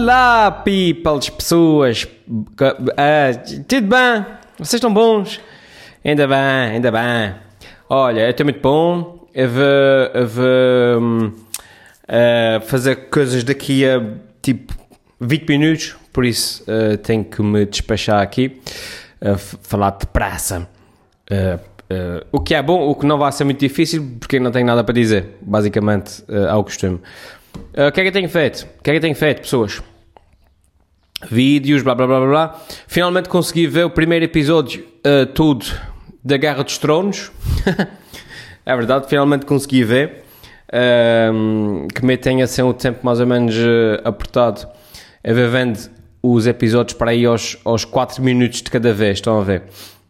Olá, peoples, pessoas. Uh, tudo bem? Vocês estão bons? Ainda bem, ainda bem. Olha, eu estou muito bom. Eu vou, eu vou um, uh, fazer coisas daqui a tipo 20 minutos, por isso uh, tenho que me despachar aqui, uh, falar depressa. Uh, uh, o que é bom, o que não vai ser muito difícil, porque não tenho nada para dizer, basicamente, uh, ao costume. Uh, o que é que eu tenho feito? O que é que eu tenho feito, pessoas? Vídeos, blá blá blá blá. Finalmente consegui ver o primeiro episódio, uh, tudo, da Guerra dos Tronos. é verdade, finalmente consegui ver. Um, que me tenha assim o tempo mais ou menos uh, apertado. Eu ver vendo os episódios para aí aos, aos 4 minutos de cada vez, estão a ver?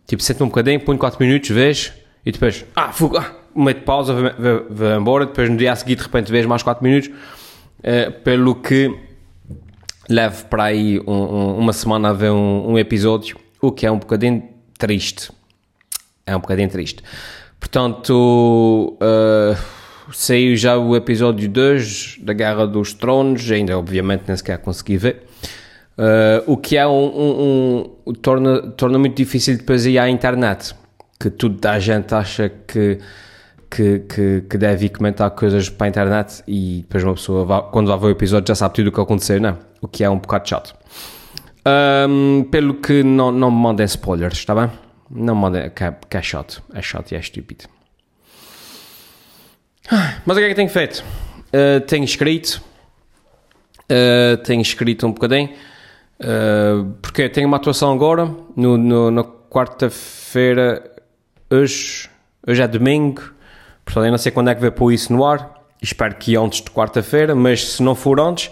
Tipo, sento-me um bocadinho, ponho 4 minutos, vês, e depois, ah, fuga, ah, meio de pausa, vou embora, depois no dia a seguir de repente vês mais 4 minutos, uh, pelo que levo para aí um, um, uma semana a ver um, um, episódio, o que é um bocadinho triste. É um bocadinho triste. Portanto, uh, saiu já o episódio 2 da Guerra dos Tronos, ainda obviamente nem sequer consegui ver. Uh, o que é um, torna, torna muito difícil depois ir à internet, que tudo a gente acha que, que, que, que, deve ir comentar coisas para a internet e depois uma pessoa, vai, quando vai ver o episódio, já sabe tudo o que aconteceu, não? O que é um bocado chato. Um, pelo que não, não me mandem spoilers, está bem? Não me mandem, que é, que é chato, é chato e é estúpido. Mas o que é que tenho feito? Uh, tenho escrito, uh, tenho escrito um bocadinho. Uh, porque tenho uma atuação agora, no, no na quarta-feira, hoje, hoje é domingo, portanto eu não sei quando é que vai pôr isso no ar, espero que antes de quarta-feira, mas se não for antes,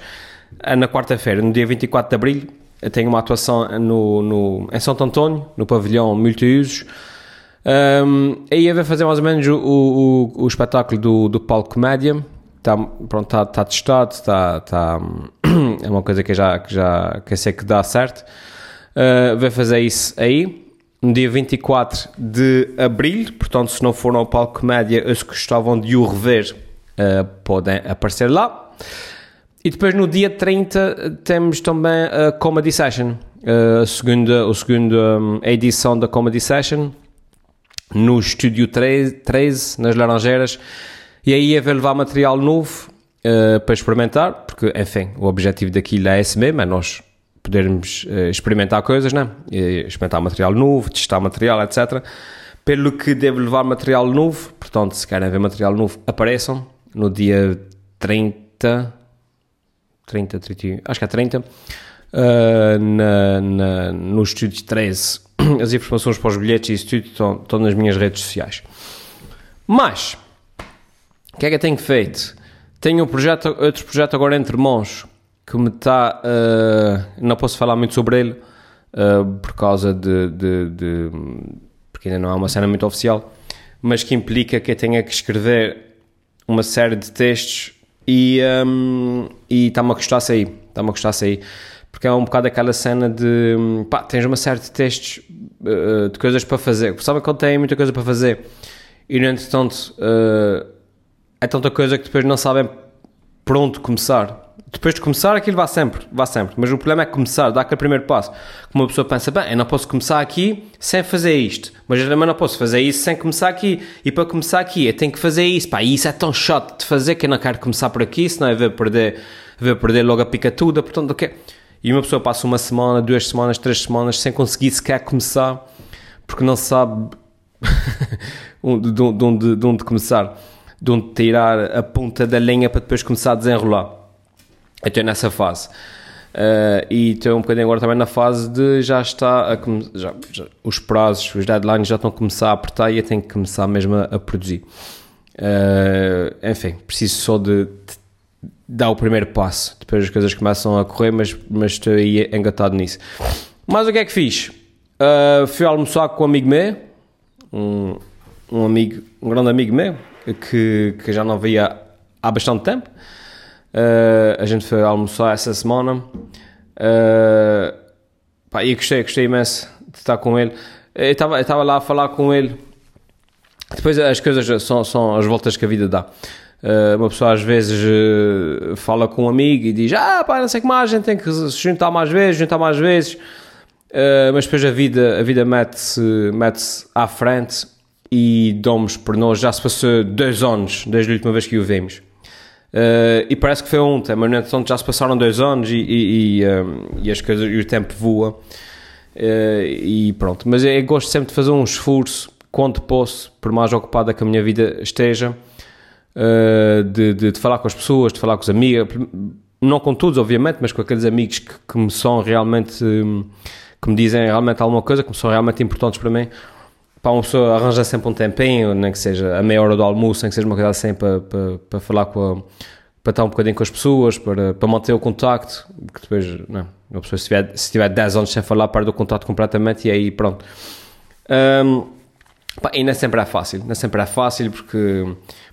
é na quarta-feira, no dia 24 de Abril, eu tenho uma atuação no, no, em Santo António, no pavilhão multiusos, um, aí eu vou fazer mais ou menos o, o, o espetáculo do, do palco comédia, está pronto, está, está testado, está, está é uma coisa que já, que já que eu sei que dá certo. Uh, vai fazer isso aí, no dia 24 de abril. Portanto, se não foram ao palco comédia, os que gostavam de o rever uh, podem aparecer lá. E depois no dia 30 temos também a Comedy Session, uh, a segunda, a segunda um, edição da Comedy Session, no Estúdio 13, 13 nas Laranjeiras. E aí é levar material novo uh, para experimentar, porque, enfim, o objetivo daquilo é esse mesmo, é nós podermos uh, experimentar coisas, né? experimentar material novo, testar material, etc. Pelo que devo levar material novo, portanto, se querem ver material novo, apareçam no dia 30, 30, 30 acho que é 30, uh, na, na, no estúdio 13. As informações para os bilhetes e isso tudo estão, estão nas minhas redes sociais. Mas, o que é que eu tenho feito? Tenho um projeto, outro projeto agora entre mãos que me está. Uh, não posso falar muito sobre ele uh, por causa de, de, de, porque ainda não é uma cena muito oficial, mas que implica que eu tenha que escrever uma série de textos e um, está-me a gostar sair. Está-me a gostar sair. Porque é um bocado aquela cena de pá, tens uma série de textos uh, de coisas para fazer. Sabe quando tem muita coisa para fazer e no entretanto. É tanta coisa que depois não sabem por onde começar. Depois de começar, aquilo vai sempre, vai sempre. Mas o problema é começar, dar aquele primeiro passo. Como uma pessoa pensa, bem, eu não posso começar aqui sem fazer isto. Mas eu também não posso fazer isso sem começar aqui. E para começar aqui, eu tenho que fazer isso. Pá, e isso é tão chato de fazer que eu não quero começar por aqui, senão eu vou perder, vou perder logo a pica toda. Portanto, ok. E uma pessoa passa uma semana, duas semanas, três semanas sem conseguir sequer começar, porque não sabe de, onde, de onde começar de onde tirar a ponta da linha para depois começar a desenrolar. Eu estou nessa fase. Uh, e estou um bocadinho agora também na fase de já está a já, já, os prazos, os deadlines já estão a começar a apertar e eu tenho que começar mesmo a, a produzir. Uh, enfim, preciso só de, de, dar o primeiro passo. Depois as coisas começam a correr, mas, mas estou aí engatado nisso. Mas o que é que fiz? Uh, fui almoçar com um amigo meu, um, um amigo, um grande amigo meu, que, que já não via há bastante tempo. Uh, a gente foi almoçar essa semana uh, pá, e gostei, gostei imenso de estar com ele. Eu estava lá a falar com ele. Depois as coisas são, são as voltas que a vida dá. Uh, uma pessoa às vezes uh, fala com um amigo e diz: Ah, pá, não sei que mais, a gente tem que se juntar mais vezes, juntar mais vezes. Uh, mas depois a vida, a vida mete-se mete à frente e damos por nós. Já se passou dois anos desde a última vez que o vimos. E parece que foi ontem, mas no já se passaram dois anos e, e, e, um, e as coisas, e o tempo voa. e pronto. Mas eu gosto sempre de fazer um esforço quando posso, por mais ocupada que a minha vida esteja uh, de, de, de, falar com as pessoas, de falar com os amigos, não com todos, obviamente, mas com aqueles amigos que, que me são realmente, que me dizem realmente alguma coisa, que me são realmente importantes para mim. Para uma pessoa arranja sempre um tempinho, nem que seja a meia hora do almoço, nem que seja uma coisa assim para, para, para falar com a, para estar um bocadinho com as pessoas, para, para manter o contacto, que depois, não, uma pessoa se tiver, se tiver 10 anos sem falar, perde o contato completamente e aí pronto. Um, pá, e é sempre é fácil, é sempre é fácil porque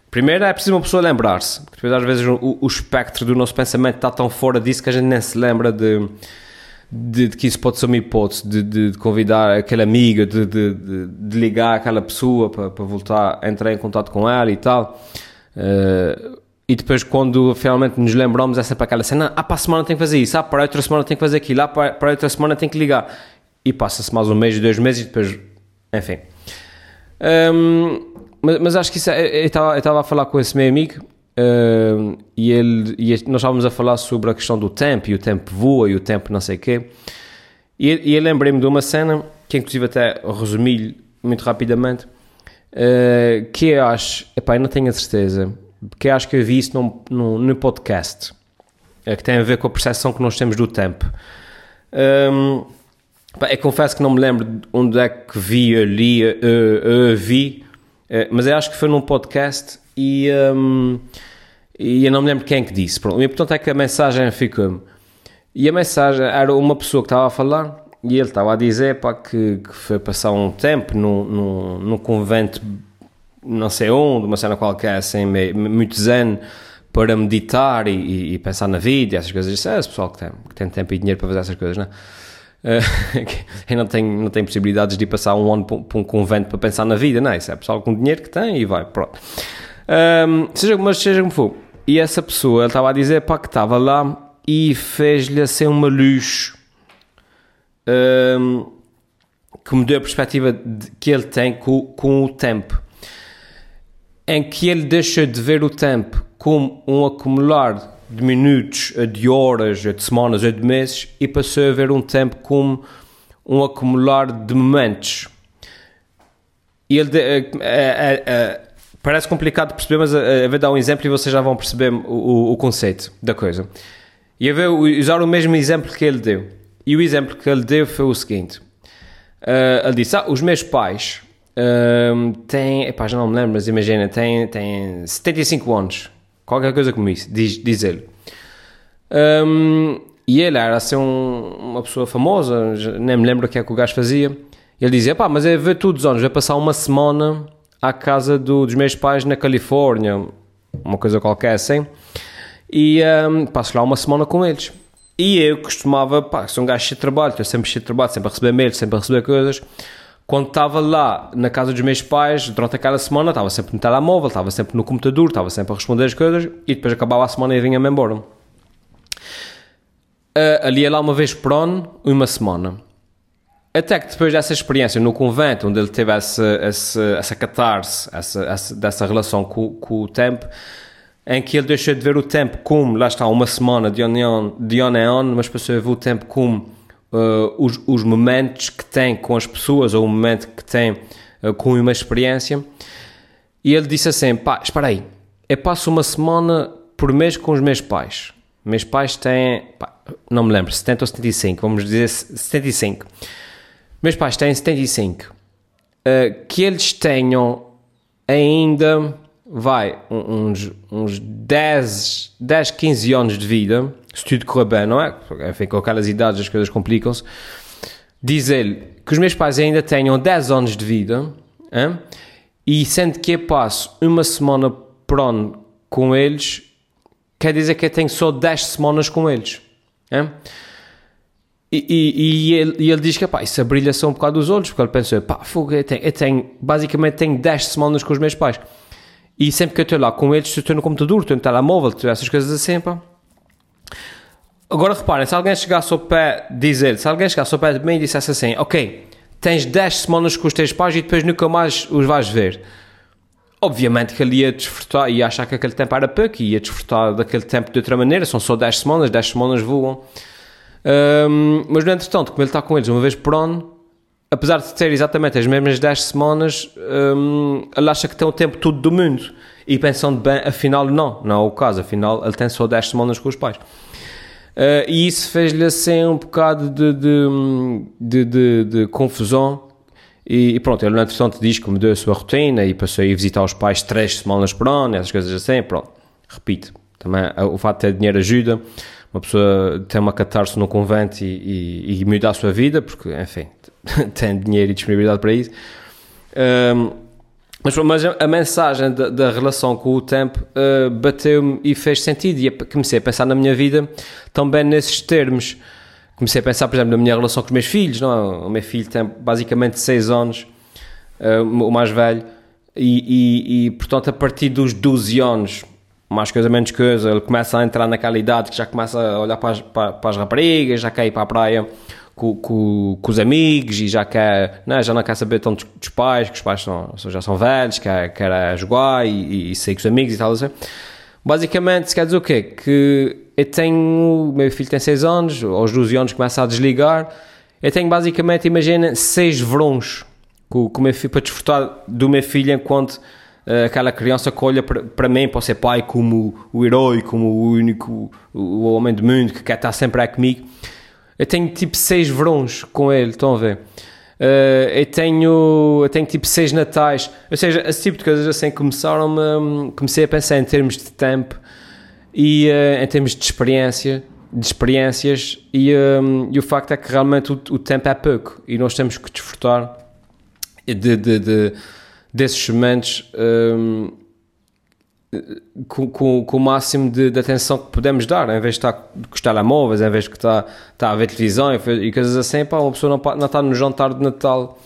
Primeiro é preciso uma pessoa lembrar-se, depois às vezes o, o, espectro do nosso pensamento está tão fora disso que a gente nem se lembra de, de, de que isso pode ser uma hipótese, de, de, de convidar aquele amigo, de, de, ligar aquela pessoa para, voltar a entrar em contato com ela e tal. Uh, e depois quando finalmente nos lembramos é sempre aquela cena, ah, para a semana tem que fazer isso, ah, para a outra semana tem que fazer aquilo, ah, para, para a outra semana tem que ligar. E passa-se mais um mês, dois meses e depois, enfim. Um, mas, mas acho que isso é, eu estava a falar com esse meu amigo uh, e, ele, e nós estávamos a falar sobre a questão do tempo e o tempo voa e o tempo não sei o quê. E, e eu lembrei-me de uma cena que, inclusive, até resumi muito rapidamente. Uh, que eu acho, epá, eu não tenho a certeza, que eu acho que eu vi isso num, num, num podcast é, que tem a ver com a percepção que nós temos do tempo. Um, eu confesso que não me lembro onde é que vi, ali, vi, eh, mas eu acho que foi num podcast e, um, e eu não me lembro quem é que disse. Pronto, o importante é que a mensagem ficou-me. E a mensagem era uma pessoa que estava a falar e ele estava a dizer pá, que, que foi passar um tempo num, num, convento, não sei onde, uma cena qualquer, assim, muito zen, para meditar e, e, e pensar na vida e essas coisas. Isso é esse pessoal que tem, que tem tempo e dinheiro para fazer essas coisas, não é? Uh, não tem, não tem possibilidades de ir passar um ano para um convento para pensar na vida, não é? Isso é pessoal com dinheiro que tem e vai, pronto. Um, seja, mas seja como for. E essa pessoa, ele estava a dizer pá, que estava lá e fez-lhe assim uma luz um, que mudou a perspectiva de, que ele tem com, com o tempo. Em que ele deixa de ver o tempo como um acumular de minutos, a de horas, a de semanas, a de meses e passou a ver um tempo como um acumular de momentos. E ele é, é, é, parece complicado de perceber, mas eu vou dar um exemplo e vocês já vão perceber o, o, conceito da coisa. E eu vou usar o mesmo exemplo que ele deu. E o exemplo que ele deu foi o seguinte: uh, ele disse, ah, os meus pais uh, têm, epá, já não me lembro, mas imagina, têm, têm 75 anos qualquer coisa como isso, diz, diz ele. Um, e ele era assim um, uma pessoa famosa, nem me lembro o que é que o gajo fazia. Ele dizia: pá, mas é ver todos os anos, vai passar uma semana à casa do, dos meus pais na Califórnia, uma coisa qualquer assim, e um, passo lá uma semana com eles. E eu costumava, pá, sou um gajo cheio de trabalho, estou sempre cheio de trabalho, sempre a receber mails, sempre a receber coisas quando estava lá na casa dos meus pais, durante aquela semana, estava sempre no telemóvel, estava sempre no computador, estava sempre a responder as coisas e depois acabava a semana e vinha-me embora. Uh, ali ia lá uma vez por ano, uma semana. Até que depois dessa experiência no convento, onde ele teve essa, essa, essa catarse, essa, essa, dessa relação com, com o tempo, em que ele deixou de ver o tempo como, lá está, uma semana de ano, de ano em ano, mas passou a ver o tempo como uh, os, os momentos que tem com as pessoas ou o momento que tem uh, com uma experiência. E ele disse assim: pá, espera aí, eu passo uma semana por mês com os meus pais. Meus pais têm, pá, não me lembro, 70 ou 75, vamos dizer 75. Meus pais têm 75. Uh, que eles tenham ainda, vai, uns, uns 10, 10, 15 anos de vida, se tudo correr bem, não é? Enfim, com aquelas idades as coisas complicam-se. Diz ele que os meus pais ainda tenham 10 anos de vida hein? e sendo que eu passo uma semana por ano com eles, quer dizer que eu tenho só 10 semanas com eles. Hein? E, e, e, ele, e, ele, diz que pá, isso abrilha-se um bocado os olhos, porque ele pensou, pá, fogo, eu tenho, eu tenho, basicamente tenho 10 semanas com os meus pais. E sempre que eu estou lá com eles, estou no computador, estou no telemóvel, estou essas coisas assim, pá. Agora reparem, se alguém chegasse ao pé, dizer, se alguém chegasse ao pé de mim e dissesse assim, ok, tens 10 semanas com os teus pais e depois nunca mais os vais ver. Obviamente que ele ia desfrutar, ia achar que aquele tempo era pouco, ia desfrutar daquele tempo de outra maneira, são só 10 semanas, 10 semanas voam. Um, mas no entretanto, como ele está com eles uma vez por ano, apesar de ter exatamente as mesmas 10 semanas, um, ele acha que tem o tempo todo do mundo. E pensando bem, afinal não, não é o caso, afinal ele tem só 10 semanas com os pais. Uh, e isso fez-lhe assim um bocado de, de, de, de, confusão. E, e, pronto, ele entretanto diz que mudou a sua rotina e passou a ir visitar os pais três semanas por ano, essas coisas assim. Pronto, repito, também o facto de ter dinheiro ajuda. Uma pessoa tem uma catarse no convento e, e, e a sua vida, porque, enfim, tem dinheiro e disponibilidade para isso. Um, mas, mas a, mensagem da, da, relação com o tempo uh, bateu-me e fez sentido. E comecei a pensar na minha vida também nesses termos. Comecei a pensar, por exemplo, na minha relação com os meus filhos. Não? É? O meu filho tem basicamente 6 anos, uh, o mais velho, e, e, e, portanto, a partir dos 12 anos, mais coisa menos coisa, ele começa a entrar naquela idade que já começa a olhar para as, para, para as raparigas, já quer ir para a praia com, com, com, os amigos e já quer, não, é? já não quer saber tanto dos pais, que os pais são, já são velhos, quer, quer jogar e, e sair com os amigos e tal assim. Basicamente, se quer dizer o quê? Que eu tenho, meu filho tem 6 anos, aos 12 anos começa a desligar, eu tenho basicamente, imagina, 6 verões com, com meu filho, para desfrutar do meu filho enquanto aquela criança que olha para, mim, para ser pai, como o herói, como o único, o, homem do mundo que quer estar sempre aí comigo. Eu tenho tipo seis verões com ele, estão a ver? Uh, eu, tenho, eu tenho tipo seis natais, ou seja, esse tipo de coisas assim começaram -me, comecei a pensar em termos de tempo e uh, em termos de experiência, de experiências e, um, e o facto é que realmente o, o, tempo é pouco e nós temos que desfrutar de, de, de desses momentos um, com, com, com, o máximo de, de, atenção que podemos dar, em vez de estar com os telemóveis, em vez de estar, estar a ver televisão e, coisas assim, pá, uma pessoa não, não está no jantar de Natal,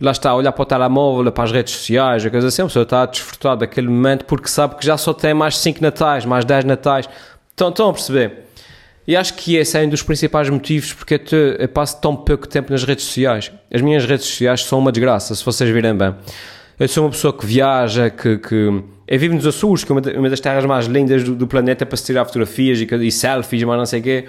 lá está a olhar para o telemóvel, para as redes sociais, coisas assim, a pessoa está a desfrutar daquele momento porque sabe que já só tem mais 5 natais, mais 10 natais, estão, estão a perceber? E acho que esse é um dos principais motivos porque eu passo tão pouco tempo nas redes sociais. As minhas redes sociais são uma desgraça, se vocês virem bem. Eu sou uma pessoa que viaja, que, que eu vivo nos Açores, que é uma das terras mais lindas do, do planeta para se tirar fotografias e, e selfies, mas não sei o quê.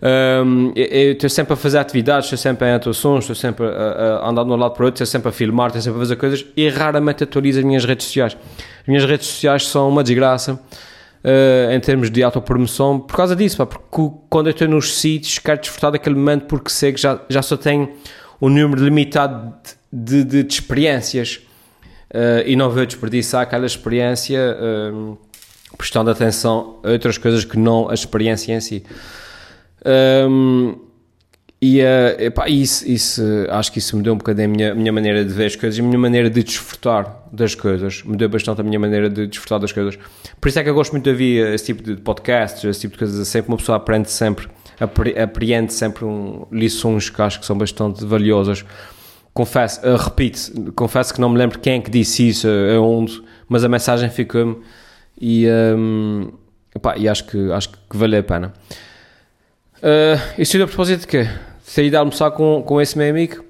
Um, eu estou sempre a fazer atividades, estou sempre em atuações, estou sempre a, a andar de um lado para o outro, estou sempre a filmar, estou sempre a fazer coisas e raramente atualizo as minhas redes sociais. As minhas redes sociais são uma desgraça uh, em termos de autopromoção por causa disso, pá, porque quando eu estou nos sítios quero desfrutar daquele momento porque sei que já, já só tenho um número limitado de, de, de experiências uh, e não vou desperdiçar aquela experiência uh, prestando atenção a outras coisas que não a experiência em si. Um, e uh, epá, isso, isso, acho que isso mudou um bocadinho a minha, minha maneira de ver as coisas e a minha maneira de desfrutar das coisas. Mudou bastante a minha maneira de desfrutar das coisas. Por isso é que eu gosto muito de ouvir esse tipo de podcasts, esse tipo de coisas. Sempre uma pessoa aprende sempre, apreende sempre um, lições que acho que são bastante valiosas confesso, uh, repito, confesso que não me lembro quem é que disse isso, uh, onde, mas a mensagem ficou-me e, um, e acho que, acho que valeu a pena. Uh, isso tudo a propósito de quê? Saí de almoçar com, com esse meu amigo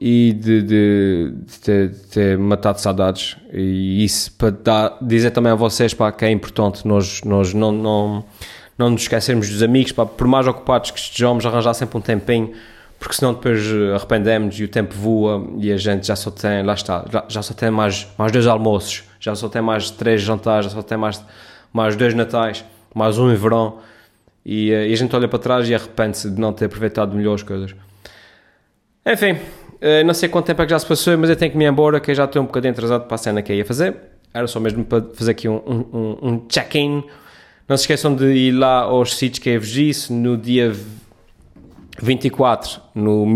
e de, de, de, ter, de ter, matado saudades e isso para dar, dizer também a vocês pá, que é importante nós, nós não, não, não nos esquecermos dos amigos, pá, por mais ocupados que estejamos, arranjar sempre um tempinho porque senão depois eh, arrependemos e o tempo voa e a gente já só tem, lá está, já, só tem mais, mais dois almoços, já só tem mais três jantares, já só tem mais, mais dois natais, mais um em verão e, eh, e a gente olha para trás e arrepende-se de não ter aproveitado melhor as coisas. Enfim, eh, não sei quanto tempo é que já se passou, mas eu tenho que me ir embora, que eu já estou um bocadinho atrasado para a cena que eu ia fazer. Era só mesmo para fazer aqui um, um, um check-in. Não se esqueçam de ir lá aos sítios que eu vos disse no dia 24 no,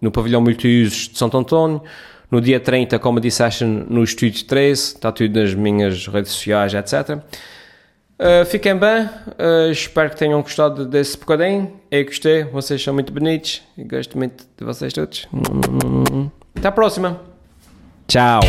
no pavilhão multiusos de Santo António, no dia 30 Comedy Session no Estúdio 13, está tudo nas minhas redes sociais, etc. Uh, fiquem bem, uh, espero que tenham gostado desse bocadinho. Eu gostei, vocês são muito bonitos e gosto muito de vocês todos. Até a próxima. Tchau.